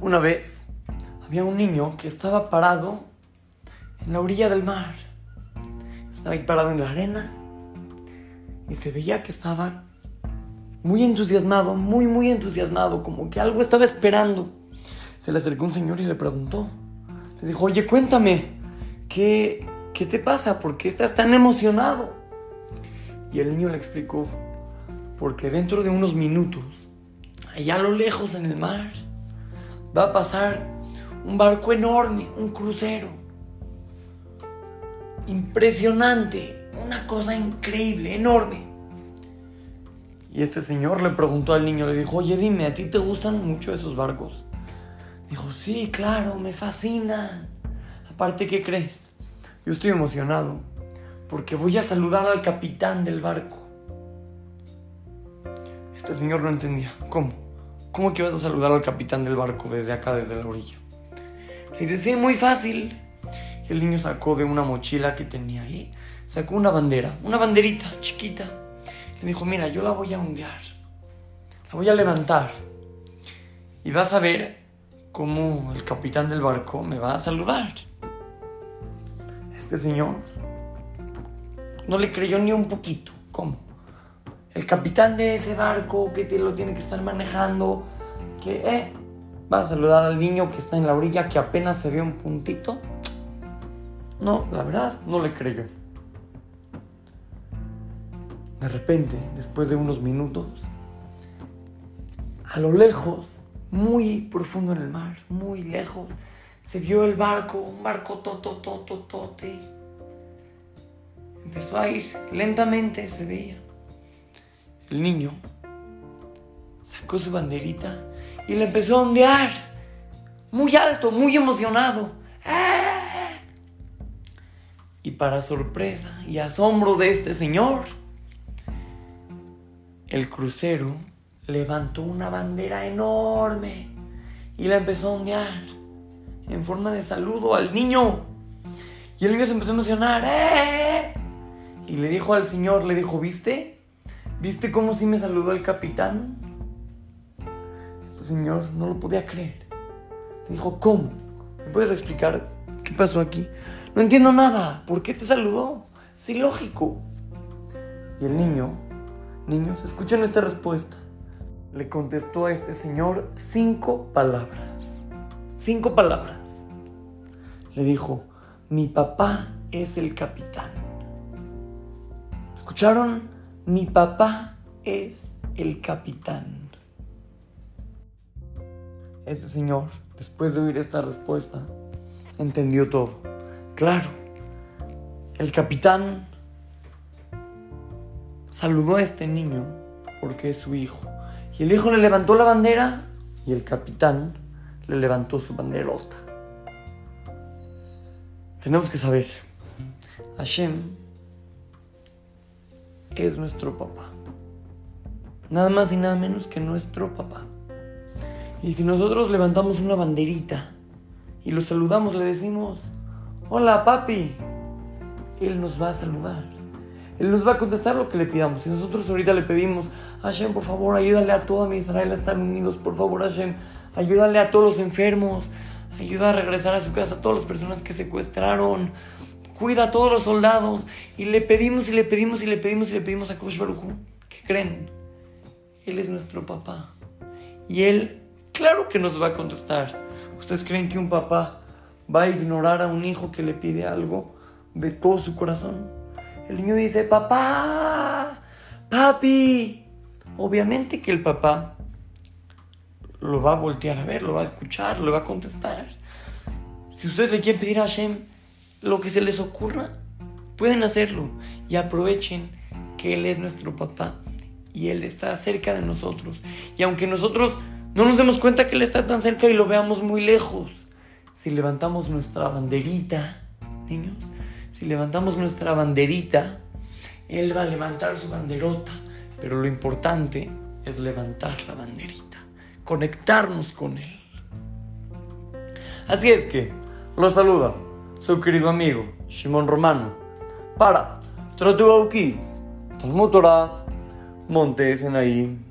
Una vez había un niño que estaba parado en la orilla del mar. Estaba ahí parado en la arena y se veía que estaba muy entusiasmado, muy, muy entusiasmado, como que algo estaba esperando. Se le acercó un señor y le preguntó. Le dijo, oye, cuéntame, ¿qué, qué te pasa? ¿Por qué estás tan emocionado? Y el niño le explicó, porque dentro de unos minutos, allá a lo lejos en el mar, va a pasar un barco enorme, un crucero. Impresionante, una cosa increíble, enorme. Y este señor le preguntó al niño, le dijo, oye, dime, ¿a ti te gustan mucho esos barcos? Dijo, sí, claro, me fascinan. Aparte, ¿qué crees? Yo estoy emocionado porque voy a saludar al capitán del barco. Este señor no entendía. ¿Cómo? ¿Cómo que vas a saludar al capitán del barco desde acá, desde la orilla? Le dice, sí, muy fácil. El niño sacó de una mochila que tenía ahí, sacó una bandera, una banderita chiquita. Le dijo, mira, yo la voy a ondear. La voy a levantar. Y vas a ver cómo el capitán del barco me va a saludar. Este señor no le creyó ni un poquito. ¿Cómo? El capitán de ese barco que te lo tiene que estar manejando, que eh, va a saludar al niño que está en la orilla que apenas se ve un puntito. No, la verdad, no le creyó. De repente, después de unos minutos, a lo lejos, muy profundo en el mar, muy lejos, se vio el barco, un barco totototote. Empezó a ir, lentamente se veía. El niño sacó su banderita y le empezó a ondear, muy alto, muy emocionado. ¡Ah! Y para sorpresa y asombro de este señor, el crucero levantó una bandera enorme y la empezó a ondear en forma de saludo al niño. Y el niño se empezó a emocionar. ¡Eh! Y le dijo al señor, le dijo, ¿viste? ¿Viste cómo sí me saludó el capitán? Este señor no lo podía creer. Le dijo, ¿cómo? ¿Me puedes explicar qué pasó aquí? No entiendo nada. ¿Por qué te saludó? Es ilógico. Y el niño, niños, escuchen esta respuesta. Le contestó a este señor cinco palabras. Cinco palabras. Le dijo, mi papá es el capitán. ¿Escucharon? Mi papá es el capitán. Este señor, después de oír esta respuesta, entendió todo. Claro, el capitán saludó a este niño porque es su hijo. Y el hijo le levantó la bandera y el capitán le levantó su banderota. Tenemos que saber, Hashem es nuestro papá. Nada más y nada menos que nuestro papá. Y si nosotros levantamos una banderita y lo saludamos, le decimos, hola papi, Él nos va a saludar. Él nos va a contestar lo que le pidamos. Si nosotros ahorita le pedimos, Hashem, por favor, ayúdale a toda mi Israel a estar unidos, por favor, Hashem, ayúdale a todos los enfermos, ayuda a regresar a su casa a todas las personas que secuestraron, cuida a todos los soldados. Y le pedimos y le pedimos y le pedimos y le pedimos a Kosh Baruj ¿Qué creen? Él es nuestro papá. Y él, claro que nos va a contestar. ¿Ustedes creen que un papá va a ignorar a un hijo que le pide algo de todo su corazón? El niño dice, papá, papi. Obviamente que el papá lo va a voltear a ver, lo va a escuchar, lo va a contestar. Si ustedes le quieren pedir a Hashem lo que se les ocurra, pueden hacerlo y aprovechen que Él es nuestro papá y Él está cerca de nosotros. Y aunque nosotros no nos demos cuenta que Él está tan cerca y lo veamos muy lejos, si levantamos nuestra banderita, niños, si levantamos nuestra banderita, Él va a levantar su banderota. Pero lo importante es levantar la banderita, conectarnos con Él. Así es que, los saluda su querido amigo Shimon Romano para Trotuau Kids, Talmud Torah, Montes en ahí.